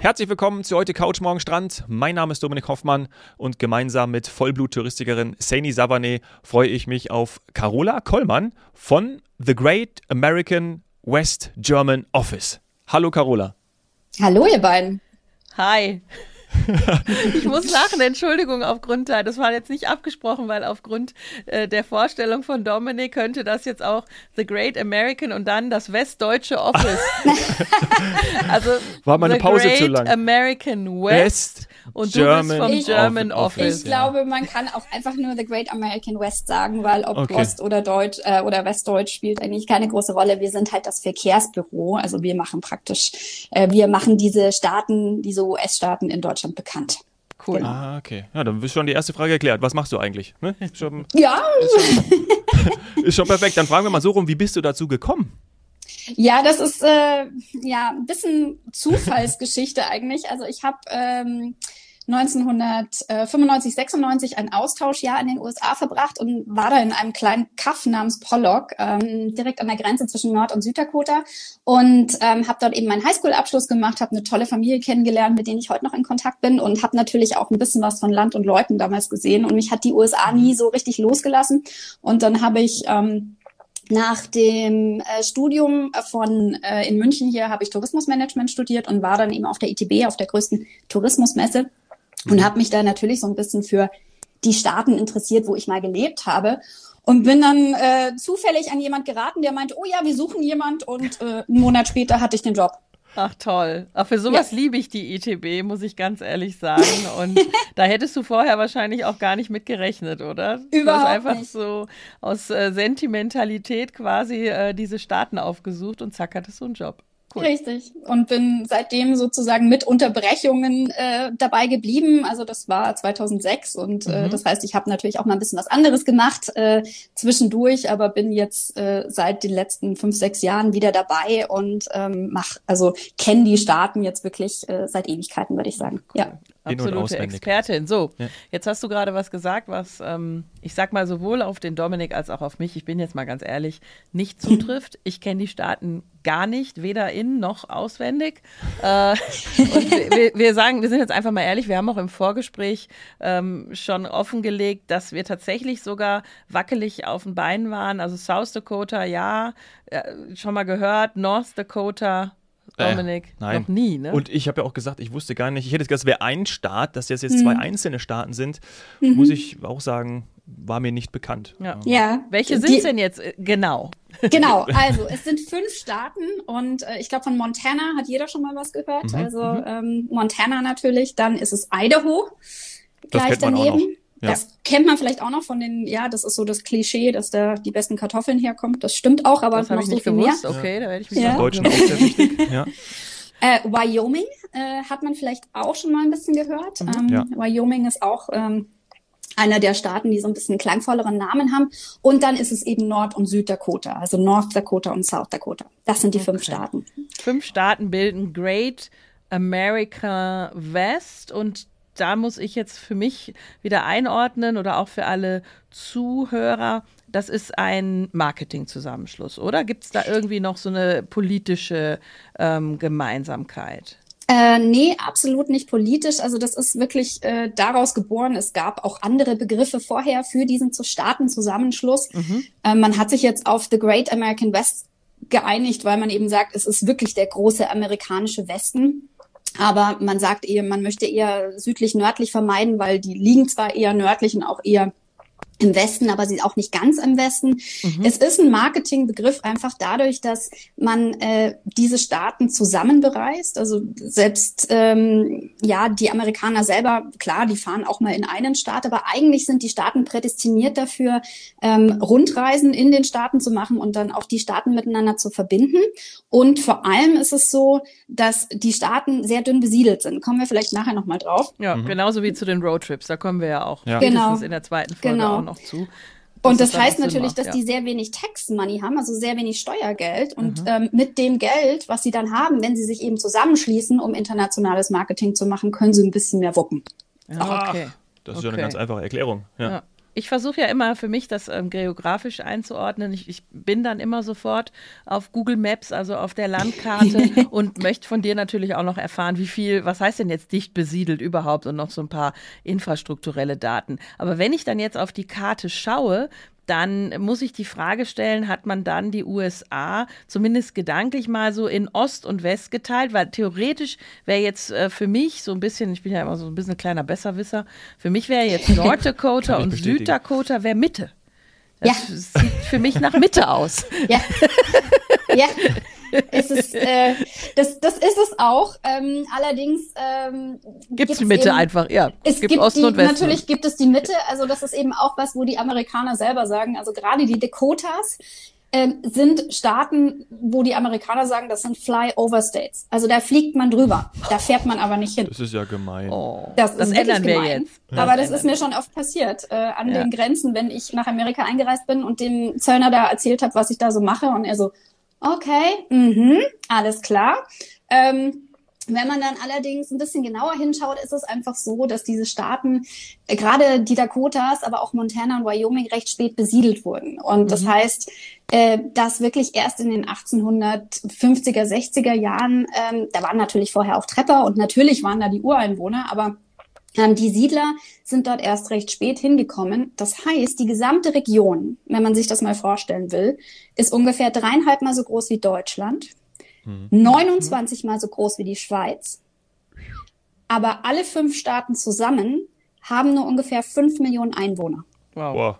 Herzlich willkommen zu heute Couch Morgen Strand. Mein Name ist Dominik Hoffmann und gemeinsam mit Vollblut-Touristikerin Saini Savane freue ich mich auf Carola Kollmann von The Great American West German Office. Hallo Carola. Hallo ihr beiden. Hi. ich muss lachen, Entschuldigung aufgrund, das war jetzt nicht abgesprochen, weil aufgrund äh, der Vorstellung von Dominik könnte das jetzt auch The Great American und dann das Westdeutsche Office. also war meine The Pause Great zu lang. American West, West und German du bist vom ich, German Office. Ich glaube, man kann auch einfach nur The Great American West sagen, weil ob Okay. Ost oder Deutsch äh, oder Westdeutsch spielt eigentlich keine große Rolle. Wir sind halt das Verkehrsbüro, also wir machen praktisch, äh, wir machen diese Staaten, diese US-Staaten in Deutschland bekannt. Cool. Ah, okay. Ja, dann ist schon die erste Frage geklärt. Was machst du eigentlich? Ne? Ist, schon, Ja, ist schon perfekt. Dann fragen wir mal so rum, wie bist du dazu gekommen? Ja, das ist äh, ja ein bisschen Zufallsgeschichte eigentlich. Also ich habe ähm, 1995, 96 ein Austauschjahr in den USA verbracht und war da in einem kleinen Kaff namens Pollock, ähm, direkt an der Grenze zwischen Nord- und Süddakota und ähm, habe dort eben meinen Highschool-Abschluss gemacht, habe eine tolle Familie kennengelernt, mit denen ich heute noch in Kontakt bin und habe natürlich auch ein bisschen was von Land und Leuten damals gesehen und mich hat die USA nie so richtig losgelassen und dann habe ich ähm, nach dem äh, Studium von äh, in München hier habe ich Tourismusmanagement studiert und war dann eben auf der ITB, auf der größten Tourismusmesse und habe mich da natürlich so ein bisschen für die Staaten interessiert, wo ich mal gelebt habe. Und bin dann äh, zufällig an jemand geraten, der meinte, oh ja, wir suchen jemand. Und äh, einen Monat später hatte ich den Job. Ach toll. Ach, für sowas liebe ich die ITB, muss ich ganz ehrlich sagen. Und da hättest du vorher wahrscheinlich auch gar nicht mit gerechnet, oder? Du Überhaupt hast einfach nicht. so aus äh, Sentimentalität quasi äh, diese Staaten aufgesucht und zack, hattest du einen Job. Cool. Richtig. Und bin seitdem sozusagen mit Unterbrechungen äh, dabei geblieben. Also das war 2006 und äh, Mhm. das heißt, ich habe natürlich auch mal ein bisschen was anderes gemacht äh, zwischendurch, aber bin jetzt äh, seit den letzten fünf, sechs Jahren wieder dabei und ähm, mach, also kenne die Staaten jetzt wirklich äh, seit Ewigkeiten, würde ich sagen. Ja. In- Absolute. Expertin. So, Ja. jetzt hast du gerade was gesagt, was ähm, ich sag mal sowohl auf den Dominik als auch auf mich, ich bin jetzt mal ganz ehrlich, nicht zutrifft. Ich kenne die Staaten gar nicht, weder in noch auswendig. Äh, und wir- wir, wir sagen, wir sind jetzt einfach mal ehrlich, wir haben auch im Vorgespräch ähm, schon offengelegt, dass wir tatsächlich sogar wackelig auf den Beinen waren. Also South Dakota, ja, äh, schon mal gehört, North Dakota, Äh, Dominik, nein. noch nie, ne? Und ich habe ja auch gesagt, ich wusste gar nicht, ich hätte gedacht, es wäre ein Staat, dass das jetzt Mhm. zwei einzelne Staaten sind, muss ich auch sagen, war mir nicht bekannt. Ja. Ja. Welche sind denn jetzt äh, genau? Genau, also es sind fünf Staaten und äh, ich glaube von Montana hat jeder schon mal was gehört. Mhm, also ähm, Montana natürlich, dann ist es Idaho Das gleich kennt man auch daneben. Ja. Das kennt man vielleicht auch noch von den, ja, das ist so das Klischee, dass da die besten Kartoffeln herkommen. Das stimmt auch, aber Das habe noch ich so nicht viel gewusst. mehr. Okay, da werde ich mich Ja. Deutschen auch sehr wichtig. Ja. Äh, Wyoming äh, hat man vielleicht auch schon mal ein bisschen gehört. Ähm, Ja. Wyoming ist auch ähm, einer der Staaten, die so ein bisschen klangvolleren Namen haben. Und dann ist es eben Nord- und Süddakota, also North Dakota und South Dakota. Das sind die fünf Okay. Staaten. Fünf Staaten bilden Great America West und da muss ich jetzt für mich wieder einordnen oder auch für alle Zuhörer. Das ist ein Marketingzusammenschluss, oder? Gibt es da irgendwie noch so eine politische ähm, Gemeinsamkeit? Äh, nee, absolut nicht politisch. Also das ist wirklich äh, daraus geboren. Es gab auch andere Begriffe vorher für diesen zu Staatenzusammenschluss. Äh, man hat sich jetzt auf The Great American West geeinigt, weil man eben sagt, es ist wirklich der große amerikanische Westen. Aber man sagt eher, man möchte eher südlich-nördlich vermeiden, weil die liegen zwar eher nördlich und auch eher im Westen, aber sie auch nicht ganz im Westen. Es ist ein Marketingbegriff einfach dadurch, dass man äh, diese Staaten zusammen bereist. Also selbst ähm, ja die Amerikaner selber, klar, die fahren auch mal in einen Staat, aber eigentlich sind die Staaten prädestiniert dafür, ähm, Rundreisen in den Staaten zu machen und dann auch die Staaten miteinander zu verbinden. Und vor allem ist es so, dass die Staaten sehr dünn besiedelt sind. Kommen wir vielleicht nachher noch mal drauf. Ja, genauso wie zu den Roadtrips. Da kommen wir ja auch Ja. Genau. in der zweiten Folge Genau. Auch zu. Und das heißt natürlich, macht, dass ja. die sehr wenig Tax Money haben, also sehr wenig Steuergeld. Und Mhm. ähm, mit dem Geld, was sie dann haben, wenn sie sich eben zusammenschließen, um internationales Marketing zu machen, können sie ein bisschen mehr wuppen. Ja, okay. Das ist ja eine ganz einfache Erklärung. Ja. Ja. Ich versuche ja immer für mich das ähm, geografisch einzuordnen. Ich, ich, bin dann immer sofort auf Google Maps, also auf der Landkarte und möchte von dir natürlich auch noch erfahren, wie viel, was heißt denn jetzt dicht besiedelt überhaupt und noch so ein paar infrastrukturelle Daten. Aber wenn ich dann jetzt auf die Karte schaue, dann muss ich die Frage stellen, hat man dann die USA zumindest gedanklich mal so in Ost und West geteilt? Weil theoretisch wäre jetzt äh, für mich so ein bisschen, ich bin ja immer so ein bisschen kleiner Besserwisser, für mich wäre jetzt North Dakota und Süddakota wäre Mitte. Das ja. sieht für mich nach Mitte aus. Ja. ja. Es ist, äh, das, das ist es auch. Ähm, allerdings ähm, gibt es die Mitte eben, einfach, ja. Es gibt, gibt Osten die, und Westen. Natürlich gibt es die Mitte. Also das ist eben auch was, wo die Amerikaner selber sagen. Also gerade die Dakotas ähm, sind Staaten, wo die Amerikaner sagen, das sind Flyover States. Also da fliegt man drüber, da fährt man aber nicht hin. Das ist ja gemein. Oh, das, das ist ändern wir jetzt. Ja. Aber das, das ist mir schon oft passiert äh, an ja. den Grenzen, wenn ich nach Amerika eingereist bin und dem Zöllner da erzählt habe, was ich da so mache und er so, Okay, mhm, alles klar. Ähm, wenn man dann allerdings ein bisschen genauer hinschaut, ist es einfach so, dass diese Staaten, äh, gerade die Dakotas, aber auch Montana und Wyoming recht spät besiedelt wurden. Und mhm. das heißt, äh, dass wirklich erst in den 1850er, 60er Jahren, ähm, da waren natürlich vorher auch Trepper und natürlich waren da die Ureinwohner, aber die Siedler sind dort erst recht spät hingekommen. Das heißt, die gesamte Region, wenn man sich das mal vorstellen will, ist ungefähr dreieinhalb Mal so groß wie Deutschland, mhm. 29 Mal so groß wie die Schweiz. Aber alle fünf Staaten zusammen haben nur ungefähr fünf Millionen Einwohner. Wow. wow.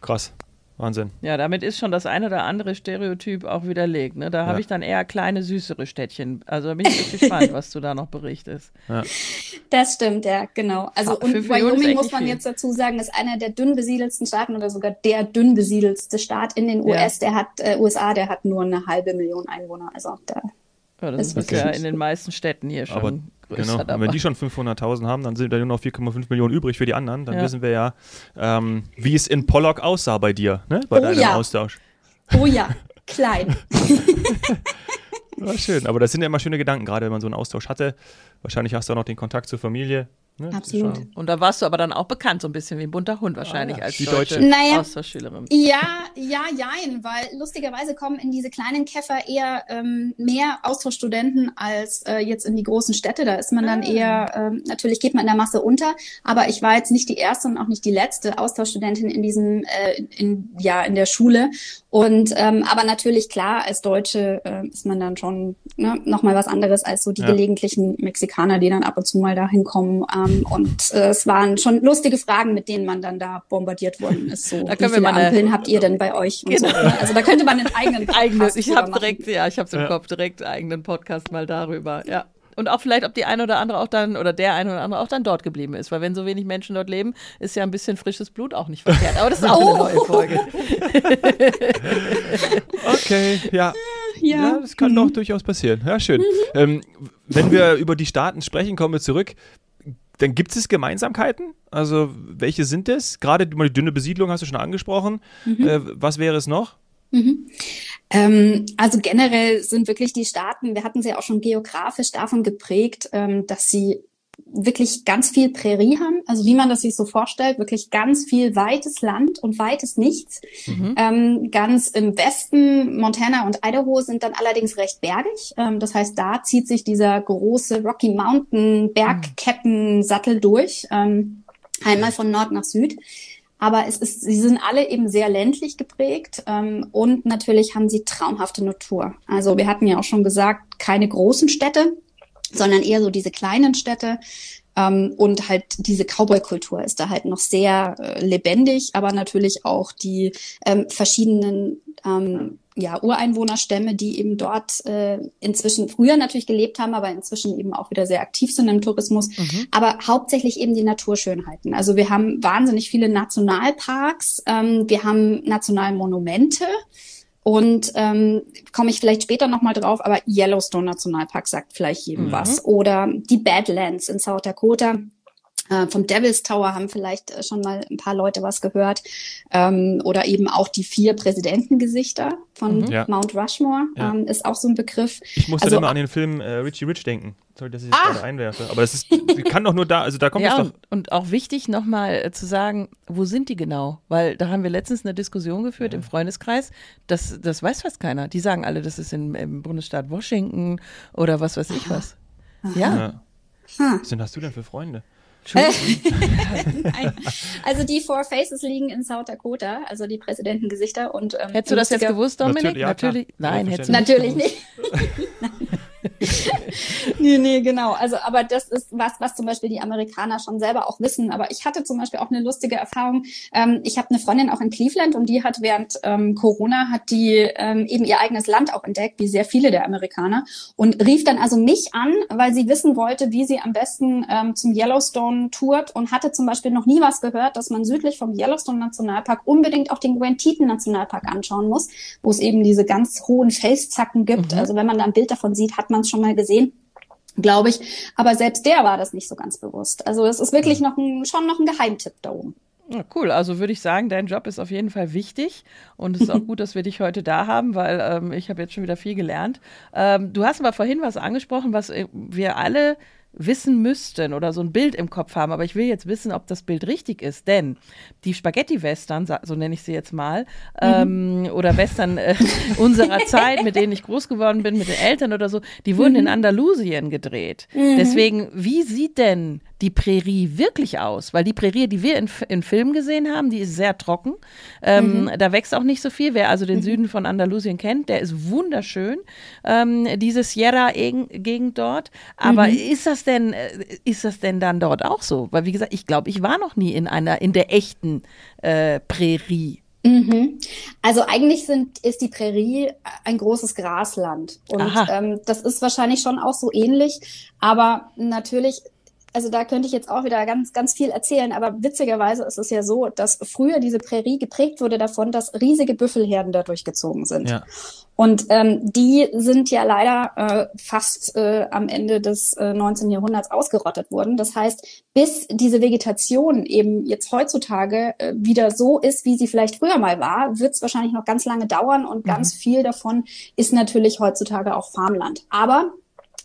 Krass. Wahnsinn. Ja, damit ist schon das ein oder andere Stereotyp auch widerlegt. Ne? Da ja. habe ich dann eher kleine, süßere Städtchen. Also da bin ich gespannt, was du da noch berichtest. Ja. Das stimmt, ja, genau. Also und Wyoming, muss man viel. jetzt dazu sagen, ist einer der dünn besiedelsten Staaten oder sogar der dünn besiedelste Staat in den US. Ja. Der hat, äh, USA, der hat nur eine halbe Million Einwohner. Also da ja, das ist, ist ja in den meisten Städten hier schon. Aber genau, und wenn die schon 500.000 haben, dann sind da nur noch 4,5 Millionen übrig für die anderen. Dann ja. wissen wir ja, ähm, wie es in Pollock aussah bei dir, ne? bei oh, deinem ja. Austausch. Oh ja, klein. War schön, aber das sind ja immer schöne Gedanken, gerade wenn man so einen Austausch hatte. Wahrscheinlich hast du auch noch den Kontakt zur Familie. Ne? Absolut. Und da warst du aber dann auch bekannt, so ein bisschen wie ein bunter Hund wahrscheinlich ah, ja. als die deutsche, naja, Austauschschülerin. Ja, ja, jein, weil lustigerweise kommen in diese kleinen Käfer eher ähm, mehr Austauschstudenten als äh, jetzt in die großen Städte. Da ist man dann ah. eher, ähm, natürlich geht man in der Masse unter, aber ich war jetzt nicht die erste und auch nicht die letzte Austauschstudentin in diesem, äh, in, ja, in der Schule. Und ähm, aber natürlich klar, als Deutsche äh, ist man dann schon ne, nochmal was anderes als so die ja. gelegentlichen Mexikaner, die dann ab und zu mal da hinkommen. Ähm, und äh, es waren schon lustige Fragen, mit denen man dann da bombardiert worden ist. So, da können wie viele wir Ampeln habt ihr denn bei euch? Genau. So, ne? Also da könnte man einen eigenen Podcast Eigene, Ich habe direkt, ja, ich habe es im ja. Kopf, direkt eigenen Podcast mal darüber. Ja. Und auch vielleicht, ob die eine oder andere auch dann, oder der eine oder andere auch dann dort geblieben ist. Weil wenn so wenig Menschen dort leben, ist ja ein bisschen frisches Blut auch nicht verkehrt. Aber das ist auch oh. eine neue Folge. okay, ja. Ja. ja das kann mhm. doch durchaus passieren. Ja, schön. Mhm. Ähm, wenn wir über die Staaten sprechen, kommen wir zurück. Dann gibt es Gemeinsamkeiten? Also, welche sind es? Gerade die dünne Besiedlung hast du schon angesprochen. Mhm. Äh, was wäre es noch? Mhm. Ähm, also generell sind wirklich die Staaten, wir hatten sie ja auch schon geografisch davon geprägt, ähm, dass sie wirklich ganz viel Prärie haben, also wie man das sich so vorstellt, wirklich ganz viel weites Land und weites Nichts. Mhm. Ähm, ganz im Westen, Montana und Idaho sind dann allerdings recht bergig. Ähm, das heißt, da zieht sich dieser große Rocky Mountain Bergkettensattel durch, ähm, einmal von Nord nach Süd. Aber es ist, sie sind alle eben sehr ländlich geprägt ähm, und natürlich haben sie traumhafte Natur. Also wir hatten ja auch schon gesagt, keine großen Städte, sondern eher so diese kleinen Städte. Ähm, und halt diese Cowboy-Kultur ist da halt noch sehr äh, lebendig, aber natürlich auch die ähm, verschiedenen ähm, ja, Ureinwohnerstämme, die eben dort äh, inzwischen früher natürlich gelebt haben, aber inzwischen eben auch wieder sehr aktiv sind im Tourismus. Mhm. Aber hauptsächlich eben die Naturschönheiten. Also wir haben wahnsinnig viele Nationalparks, ähm, wir haben Nationalmonumente. Und ähm, komme ich vielleicht später nochmal drauf, aber Yellowstone Nationalpark sagt vielleicht jedem mhm. was. Oder die Badlands in South Dakota vom Devil's Tower haben vielleicht äh, schon mal ein paar Leute was gehört. Ähm, oder eben auch die vier Präsidentengesichter von mhm. ja. Mount Rushmore ja. ähm, ist auch so ein Begriff. Ich musste also, immer an den Film äh, Richie Rich denken. Sorry, dass ich das ah. gerade einwerfe. Aber das ist, kann doch nur da, also da kommt ja, es doch. Und auch wichtig nochmal äh, zu sagen, wo sind die genau? Weil da haben wir letztens eine Diskussion geführt ja. im Freundeskreis. Das, das weiß fast keiner. Die sagen alle, das ist in, im Bundesstaat Washington oder was weiß ich was. Aha. Ja. ja. Hm. Was denn hast du denn für Freunde? also die Four Faces liegen in South Dakota, also die Präsidentengesichter. Und, ähm, hättest du das jetzt gewusst, Dominik? Natürlich, ja, natürlich. Nein, hättest du Natürlich nicht. nee, nee, genau. Also, aber das ist was, was zum Beispiel die Amerikaner schon selber auch wissen. Aber ich hatte zum Beispiel auch eine lustige Erfahrung. Ähm, ich habe eine Freundin auch in Cleveland und die hat während ähm, Corona hat die ähm, eben ihr eigenes Land auch entdeckt, wie sehr viele der Amerikaner und rief dann also mich an, weil sie wissen wollte, wie sie am besten ähm, zum Yellowstone tourt und hatte zum Beispiel noch nie was gehört, dass man südlich vom Yellowstone Nationalpark unbedingt auch den Grand Teton Nationalpark anschauen muss, wo es eben diese ganz hohen Felszacken gibt. Mhm. Also wenn man da ein Bild davon sieht, hat man es schon mal gesehen glaube ich. Aber selbst der war das nicht so ganz bewusst. Also es ist wirklich noch ein, schon noch ein Geheimtipp da oben. Ja, cool. Also würde ich sagen, dein Job ist auf jeden Fall wichtig und es ist auch gut, dass wir dich heute da haben, weil ähm, ich habe jetzt schon wieder viel gelernt. Ähm, du hast aber vorhin was angesprochen, was äh, wir alle wissen müssten oder so ein Bild im Kopf haben, aber ich will jetzt wissen, ob das Bild richtig ist, denn die Spaghetti-Western, so nenne ich sie jetzt mal, mhm. ähm, oder Western äh, unserer Zeit, mit denen ich groß geworden bin, mit den Eltern oder so, die wurden mhm. in Andalusien gedreht. Mhm. Deswegen, wie sieht denn die Prärie wirklich aus? Weil die Prärie, die wir in, in Filmen gesehen haben, die ist sehr trocken. Ähm, mhm. Da wächst auch nicht so viel. Wer also den mhm. Süden von Andalusien kennt, der ist wunderschön. Ähm, diese Sierra-Gegend dort. Aber mhm. ist das denn, äh, ist das denn dann dort auch so? Weil wie gesagt, ich glaube, ich war noch nie in einer, in der echten äh, Prärie. Mhm. Also eigentlich sind, ist die Prärie ein großes Grasland. Und ähm, das ist wahrscheinlich schon auch so ähnlich. Aber natürlich also da könnte ich jetzt auch wieder ganz, ganz viel erzählen, aber witzigerweise ist es ja so, dass früher diese Prärie geprägt wurde davon, dass riesige Büffelherden da durchgezogen sind. Ja. Und ähm, die sind ja leider äh, fast äh, am Ende des äh, 19. Jahrhunderts ausgerottet worden. Das heißt, bis diese Vegetation eben jetzt heutzutage äh, wieder so ist, wie sie vielleicht früher mal war, wird es wahrscheinlich noch ganz lange dauern und mhm. ganz viel davon ist natürlich heutzutage auch Farmland. Aber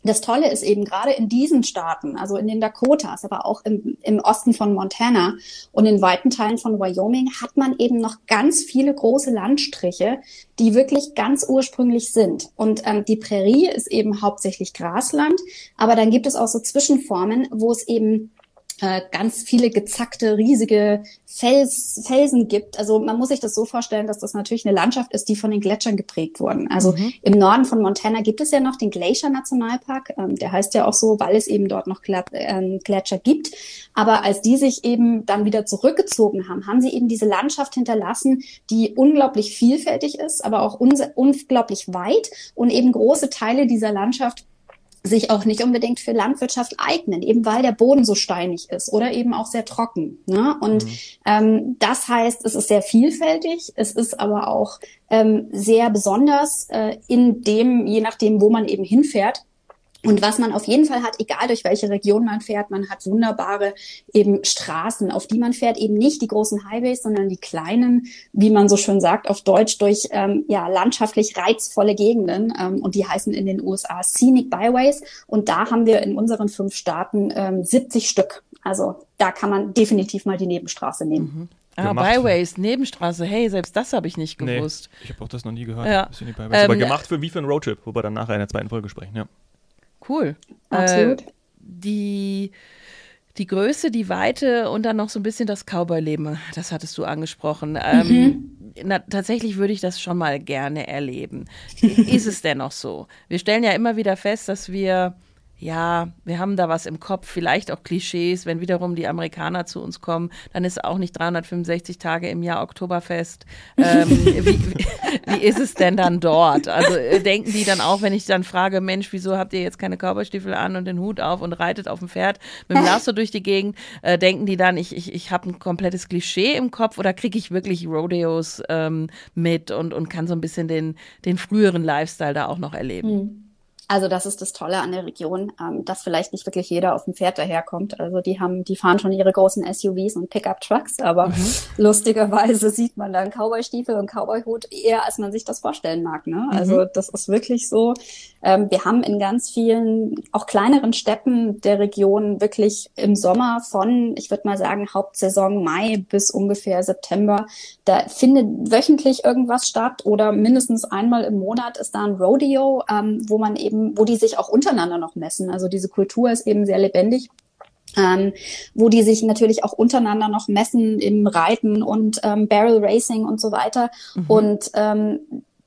das Tolle ist eben gerade in diesen Staaten, also in den Dakotas, aber auch im, im Osten von Montana und in weiten Teilen von Wyoming, hat man eben noch ganz viele große Landstriche, die wirklich ganz ursprünglich sind. Und ähm, die Prärie ist eben hauptsächlich Grasland, aber dann gibt es auch so Zwischenformen, wo es eben äh, ganz viele gezackte, riesige Fels, Felsen gibt. Also man muss sich das so vorstellen, dass das natürlich eine Landschaft ist, die von den Gletschern geprägt wurden. Also mhm. im Norden von Montana gibt es ja noch den Glacier Nationalpark. Ähm, der heißt ja auch so, weil es eben dort noch ähm, Gletscher gibt. Aber als die sich eben dann wieder zurückgezogen haben, haben sie eben diese Landschaft hinterlassen, die unglaublich vielfältig ist, aber auch unglaublich weit und eben große Teile dieser Landschaft sich auch nicht unbedingt für Landwirtschaft eignen, eben weil der Boden so steinig ist oder eben auch sehr trocken. Ne? Und mhm. ähm, das heißt, es ist sehr vielfältig, es ist aber auch ähm, sehr besonders äh, in dem, je nachdem, wo man eben hinfährt. Und was man auf jeden Fall hat, egal durch welche Region man fährt, man hat wunderbare eben Straßen, auf die man fährt, eben nicht die großen Highways, sondern die kleinen, wie man so schön sagt, auf Deutsch durch ähm, ja landschaftlich reizvolle Gegenden. Ähm, und die heißen in den USA Scenic Byways. Und da haben wir in unseren fünf Staaten ähm, 70 Stück. Also da kann man definitiv mal die Nebenstraße nehmen. Mhm. Ah, Byways, Nebenstraße. Hey, selbst das habe ich nicht gewusst. Nee, ich habe auch das noch nie gehört. Ja. Ähm, Aber gemacht für wie für ein Roadtrip, wo wir dann nachher in der zweiten Folge sprechen. Ja cool. Absolut. Äh, die, die Größe, die Weite und dann noch so ein bisschen das Cowboy-Leben, das hattest du angesprochen. Ähm, mhm. na, tatsächlich würde ich das schon mal gerne erleben. Ist es dennoch so? Wir stellen ja immer wieder fest, dass wir ja, wir haben da was im Kopf, vielleicht auch Klischees. Wenn wiederum die Amerikaner zu uns kommen, dann ist auch nicht 365 Tage im Jahr Oktoberfest. Ähm, wie, wie, wie, ist es denn dann dort? Also äh, denken die dann auch, wenn ich dann frage, Mensch, wieso habt ihr jetzt keine Cowboystiefel an und den Hut auf und reitet auf dem Pferd mit dem Lasso durch die Gegend? Äh, denken die dann, ich, ich, ich habe ein komplettes Klischee im Kopf oder kriege ich wirklich Rodeos ähm, mit und, und kann so ein bisschen den, den früheren Lifestyle da auch noch erleben? Mhm. Also das ist das Tolle an der Region, ähm, dass vielleicht nicht wirklich jeder auf dem Pferd daherkommt. Also die haben, die fahren schon ihre großen SUVs und Pickup-Trucks, aber mhm. lustigerweise sieht man dann Cowboy-Stiefel und Cowboy-Hut eher, als man sich das vorstellen mag. Ne? Mhm. Also das ist wirklich so. Ähm, wir haben in ganz vielen, auch kleineren Städten der Region wirklich im Sommer von, ich würde mal sagen, Hauptsaison Mai bis ungefähr September, da findet wöchentlich irgendwas statt oder mindestens einmal im Monat ist da ein Rodeo, ähm, wo man eben wo die sich auch untereinander noch messen. Also diese Kultur ist eben sehr lebendig. Ähm, wo die sich natürlich auch untereinander noch messen im Reiten und ähm, Barrel Racing und so weiter. Mhm. Und ähm,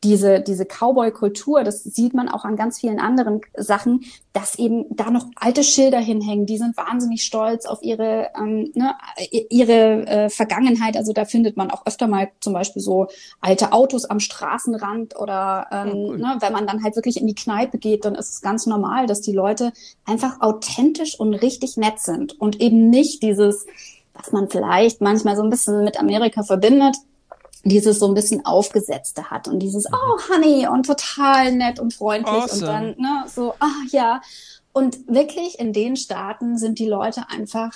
diese, diese Cowboy-Kultur, das sieht man auch an ganz vielen anderen Sachen, dass eben da noch alte Schilder hinhängen. Die sind wahnsinnig stolz auf ihre, ähm, ne, ihre äh, Vergangenheit. Also da findet man auch öfter mal zum Beispiel so alte Autos am Straßenrand oder ähm, oh, cool. ne, wenn man dann halt wirklich in die Kneipe geht, dann ist es ganz normal, dass die Leute einfach authentisch und richtig nett sind und eben nicht dieses, was man vielleicht manchmal so ein bisschen mit Amerika verbindet, dieses so ein bisschen aufgesetzte hat und dieses mhm. oh Honey und total nett und freundlich awesome. und dann ne so ah ja und wirklich in den Staaten sind die Leute einfach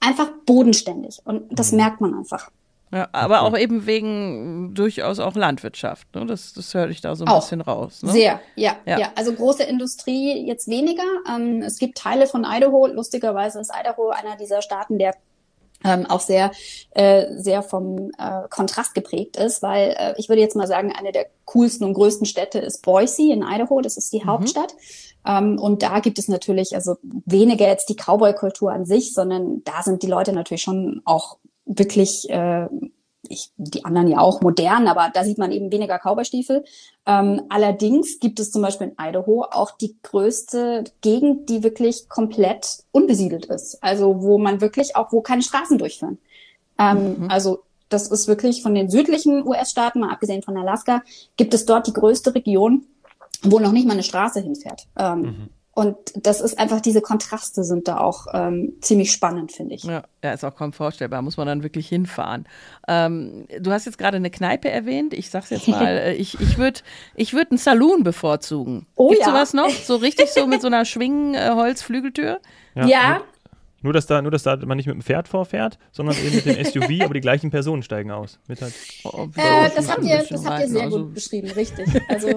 einfach bodenständig und das mhm. merkt man einfach. Ja, aber okay. auch eben wegen durchaus auch Landwirtschaft. Ne? Das, das höre ich da so ein auch. bisschen raus. Ne? Sehr, ja, ja, ja. Also große Industrie jetzt weniger. Ähm, es gibt Teile von Idaho. Lustigerweise ist Idaho einer dieser Staaten, der ähm, auch sehr, äh, sehr vom äh, Kontrast geprägt ist, weil äh, ich würde jetzt mal sagen, eine der coolsten und größten Städte ist Boise in Idaho, das ist die mhm. Hauptstadt. Ähm, und da gibt es natürlich, also weniger jetzt die Cowboy-Kultur an sich, sondern da sind die Leute natürlich schon auch wirklich äh, ich, die anderen ja auch modern, aber da sieht man eben weniger Cowboystiefel. Ähm, allerdings gibt es zum Beispiel in Idaho auch die größte Gegend, die wirklich komplett unbesiedelt ist. Also wo man wirklich auch, wo keine Straßen durchführen. Ähm, mhm. Also das ist wirklich von den südlichen US-Staaten, mal abgesehen von Alaska, gibt es dort die größte Region, wo noch nicht mal eine Straße hinfährt. Ähm, mhm. Und das ist einfach, diese Kontraste sind da auch ähm, ziemlich spannend, finde ich. Ja, ja, ist auch kaum vorstellbar, muss man dann wirklich hinfahren. Ähm, du hast jetzt gerade eine Kneipe erwähnt. Ich sag's jetzt mal, äh, ich, ich würde ich würd einen Saloon bevorzugen. Oh Gibt's ja. sowas noch? So richtig so mit so einer Schwingenholzflügeltür? Äh, ja. ja. Nur dass, da, nur, dass da man nicht mit dem Pferd vorfährt, sondern eben mit dem SUV, aber die gleichen Personen steigen aus. Mit halt, oh, äh, das habt ihr, das habt ihr sehr also. gut beschrieben, richtig. Also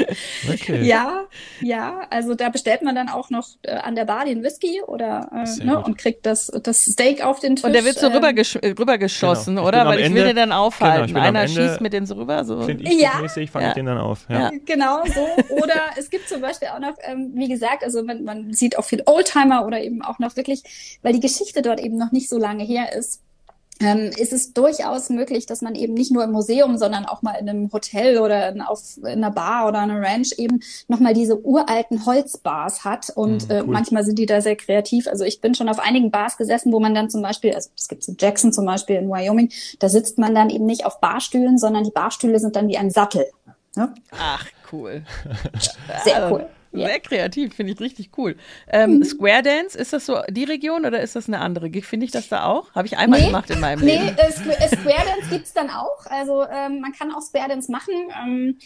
Okay. Ja, ja, also da bestellt man dann auch noch äh, an der Bar den Whisky oder äh, ne, und kriegt das, das Steak auf den Tisch. Und der wird so ähm, rübergesch äh, rübergeschossen, genau. oder? Weil ich will den dann aufhalten. Genau, Einer schießt mit den so rüber. So. ja. mäßig fange ja. ich den dann auf. Ja. ja. Genau so. Oder es gibt zum Beispiel auch noch, ähm, wie gesagt, also man, man sieht auch viel Oldtimer oder eben auch noch wirklich, weil die Geschichte dort eben noch nicht so lange her ist ähm, ist es durchaus möglich, dass man eben nicht nur im Museum, sondern auch mal in einem Hotel oder in, auf, in einer Bar oder einer Ranch eben nochmal diese uralten Holzbars hat. Und äh, cool. äh, manchmal sind die da sehr kreativ. Also ich bin schon auf einigen Bars gesessen, wo man dann zum Beispiel, also es gibt in Jackson zum Beispiel in Wyoming, da sitzt man dann eben nicht auf Barstühlen, sondern die Barstühle sind dann wie ein Sattel. Ne? Ach, cool. Sehr cool. Sehr ja. kreativ, finde ich richtig cool. Ähm, mhm. Square Dance, ist das so die Region oder ist das eine andere? Finde ich das da auch? Habe ich einmal nee, gemacht in meinem nee, Leben. Nee, äh, Square Dance gibt es dann auch. Also ähm, man kann auch Square Dance machen. Ähm,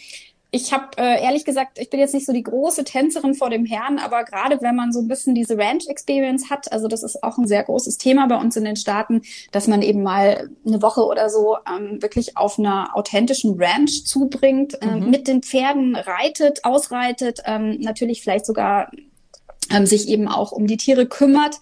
ich habe äh, ehrlich gesagt, ich bin jetzt nicht so die große Tänzerin vor dem Herrn, aber gerade wenn man so ein bisschen diese Ranch-Experience hat, also das ist auch ein sehr großes Thema bei uns in den Staaten, dass man eben mal eine Woche oder so ähm, wirklich auf einer authentischen Ranch zubringt, äh, mhm. mit den Pferden reitet, ausreitet, ähm, natürlich vielleicht sogar ähm, sich eben auch um die Tiere kümmert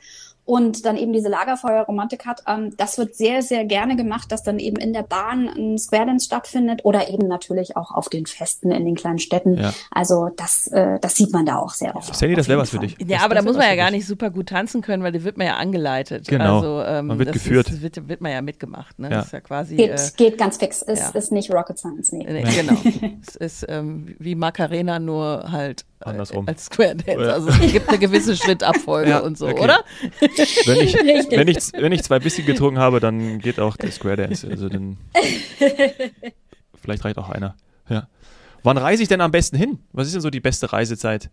und dann eben diese Lagerfeuerromantik hat. Ähm, das wird sehr, sehr gerne gemacht, dass dann eben in der Bahn ein Square Dance stattfindet oder eben natürlich auch auf den Festen in den kleinen Städten. Ja. Also das, äh, das sieht man da auch sehr oft. Sandy, das wäre was für dich. Ja, das, aber da muss man ja gar nicht super gut tanzen können, weil die wird man ja angeleitet. Genau. Also, ähm, man wird geführt. Ist, wird, wird man ja mitgemacht. Ne? Ja. Das ist ja quasi. Geht, äh, geht ganz fix. Ist, ja. ist nicht Rocket Science. Nee. nee genau. es ist ähm, wie Macarena, nur halt Andersrum. Als Square Dance. Also es gibt eine gewisse Schrittabfolge ja, und so, okay. oder? Wenn ich, wenn, ich, wenn ich zwei Whisky getrunken habe, dann geht auch der Square Dance. Also dann vielleicht reicht auch einer. Ja. Wann reise ich denn am besten hin? Was ist denn so die beste Reisezeit?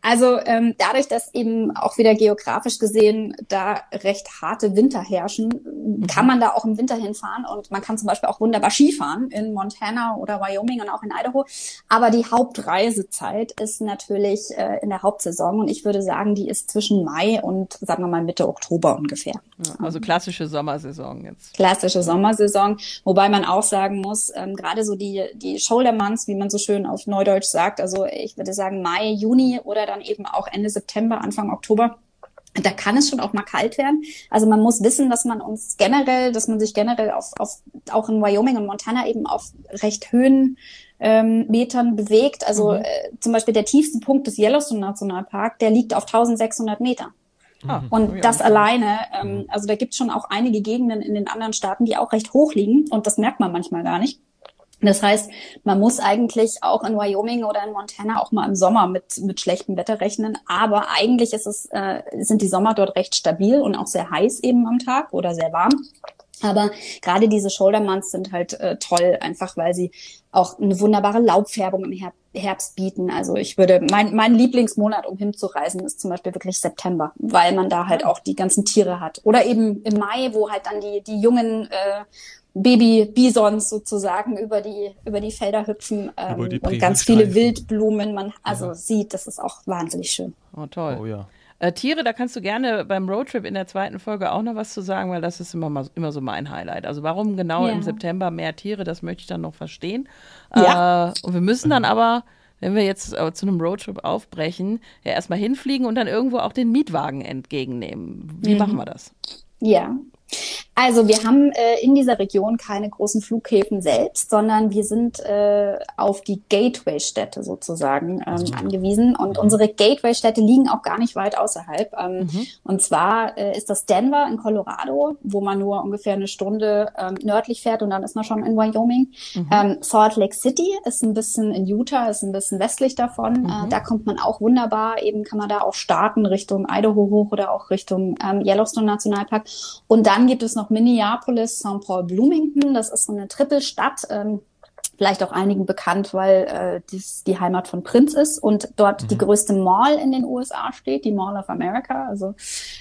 Also ähm, dadurch, dass eben auch wieder geografisch gesehen da recht harte Winter herrschen, mhm. kann man da auch im Winter hinfahren und man kann zum Beispiel auch wunderbar Skifahren in Montana oder Wyoming und auch in Idaho. Aber die Hauptreisezeit ist natürlich äh, in der Hauptsaison und ich würde sagen, die ist zwischen Mai und sagen wir mal Mitte Oktober ungefähr. Also klassische Sommersaison jetzt. Klassische Sommersaison, wobei man auch sagen muss, ähm, gerade so die die Shoulder Months, wie man so schön auf Neudeutsch sagt, also ich würde sagen Mai, Juni oder dann eben auch Ende September, Anfang Oktober. Da kann es schon auch mal kalt werden. Also man muss wissen, dass man uns generell, dass man sich generell auf, auf auch in Wyoming und Montana eben auf recht Höhen ähm, Metern bewegt. Also mhm. äh, zum Beispiel der tiefste Punkt des Yellowstone Nationalpark, der liegt auf 1600 Meter. Ah, und oh das alleine, ähm, mhm. also da gibt es schon auch einige Gegenden in den anderen Staaten, die auch recht hoch liegen und das merkt man manchmal gar nicht. Das heißt, man muss eigentlich auch in Wyoming oder in Montana auch mal im Sommer mit, mit schlechtem Wetter rechnen. Aber eigentlich ist es, äh, sind die Sommer dort recht stabil und auch sehr heiß eben am Tag oder sehr warm. Aber gerade diese Shoulder Months sind halt äh, toll, einfach weil sie auch eine wunderbare Laubfärbung im Her Herbst bieten. Also ich würde, mein, mein Lieblingsmonat, um hinzureisen, ist zum Beispiel wirklich September, weil man da halt auch die ganzen Tiere hat. Oder eben im Mai, wo halt dann die, die jungen äh, Baby-Bisons sozusagen über die, über die Felder hüpfen ähm, und ganz viele Wildblumen man also ja. sieht. Das ist auch wahnsinnig schön. Oh, toll. Oh, ja. Äh, Tiere, da kannst du gerne beim Roadtrip in der zweiten Folge auch noch was zu sagen, weil das ist immer, mal, immer so mein Highlight. Also warum genau ja. im September mehr Tiere, das möchte ich dann noch verstehen. Ja. Äh, und wir müssen dann aber wenn wir jetzt äh, zu einem Roadtrip aufbrechen, ja erstmal hinfliegen und dann irgendwo auch den Mietwagen entgegennehmen. Wie mhm. machen wir das? Ja, also wir haben äh, in dieser Region keine großen Flughäfen selbst, sondern wir sind äh, auf die Gateway-Städte sozusagen ähm, mhm. angewiesen. Und unsere Gateway-Städte liegen auch gar nicht weit außerhalb. Ähm, mhm. Und zwar äh, ist das Denver in Colorado, wo man nur ungefähr eine Stunde ähm, nördlich fährt und dann ist man schon in Wyoming. Mhm. Ähm, Salt Lake City ist ein bisschen in Utah, ist ein bisschen westlich davon. Äh, mhm. da kommt man auch wunderbar. Eben kann man da auch starten Richtung Idaho hoch oder auch Richtung ähm, Yellowstone Nationalpark. Und dann gibt es noch Minneapolis, St. Paul, Bloomington. Das ist so eine Trippelstadt. Ähm, vielleicht auch einigen bekannt, weil äh, dies die Heimat von Prince ist und dort mhm. die größte Mall in den USA steht, die Mall of America. Also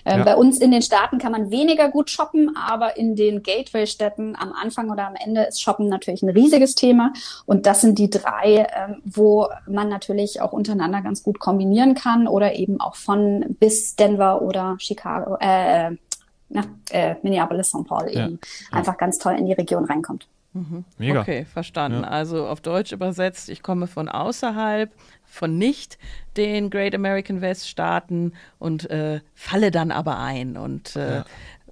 äh, ja. bei uns in den Staaten kann man weniger gut shoppen, aber in den Gateway-Städten am Anfang oder am Ende ist Shoppen natürlich ein riesiges Thema. Und das sind die drei, äh, wo man natürlich auch untereinander ganz gut kombinieren kann oder eben auch von bis Denver oder Chicago, äh, nach äh, Minneapolis, St. Paul eben ja. einfach ganz toll in die Region reinkommt. Mhm. Mega. Okay, verstanden. Ja. Also auf Deutsch übersetzt, ich komme von außerhalb, von nicht den Great American West Staaten und äh, falle dann aber ein. Und äh, ja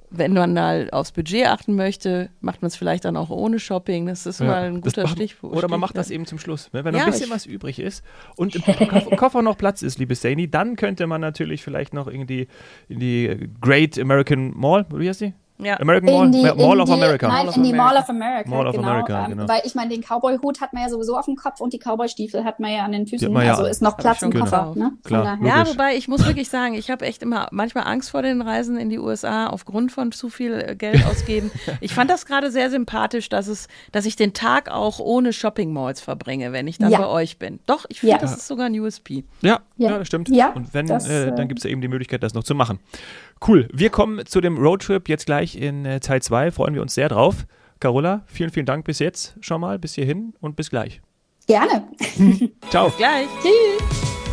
wenn man mal aufs Budget achten möchte, macht man es vielleicht dann auch ohne Shopping. Das ist ja, mal ein guter Stichwort. Oder man macht das eben zum Schluss. Ne? Wenn ja, noch ein bisschen was übrig ist und im Koffer noch Platz ist, liebe Saini, dann könnte man natürlich vielleicht noch irgendwie in die Great American Mall, wie heißt die? Ja. American Mall, die, Mall of die, America. Nein, in die Mall of America. Mall of genau, America, ähm, genau. Weil ich meine, den Cowboy-Hut hat man ja sowieso auf dem Kopf und die Cowboy-Stiefel hat man ja an den Füßen. Ja, also ist noch Platz im Koffer. Ne? Klar, ja, wobei ich muss wirklich sagen, ich habe echt immer manchmal Angst vor den Reisen in die USA aufgrund von zu viel äh, Geld ausgeben. ich fand das gerade sehr sympathisch, dass es, dass ich den Tag auch ohne Shopping Malls verbringe, wenn ich dann ja. bei euch bin. Doch, ich finde, das ist sogar ein USP. Ja, ja, das stimmt. Ja, und wenn, das, äh, dann gibt es ja eben die Möglichkeit, das noch zu machen. Cool. Wir kommen zu dem Roadtrip jetzt gleich in äh, Teil 2. Freuen wir uns sehr drauf. Carola, vielen, vielen Dank bis jetzt schon mal, bis hierhin und bis gleich. Gerne. Ciao. Bis gleich. Tschüss.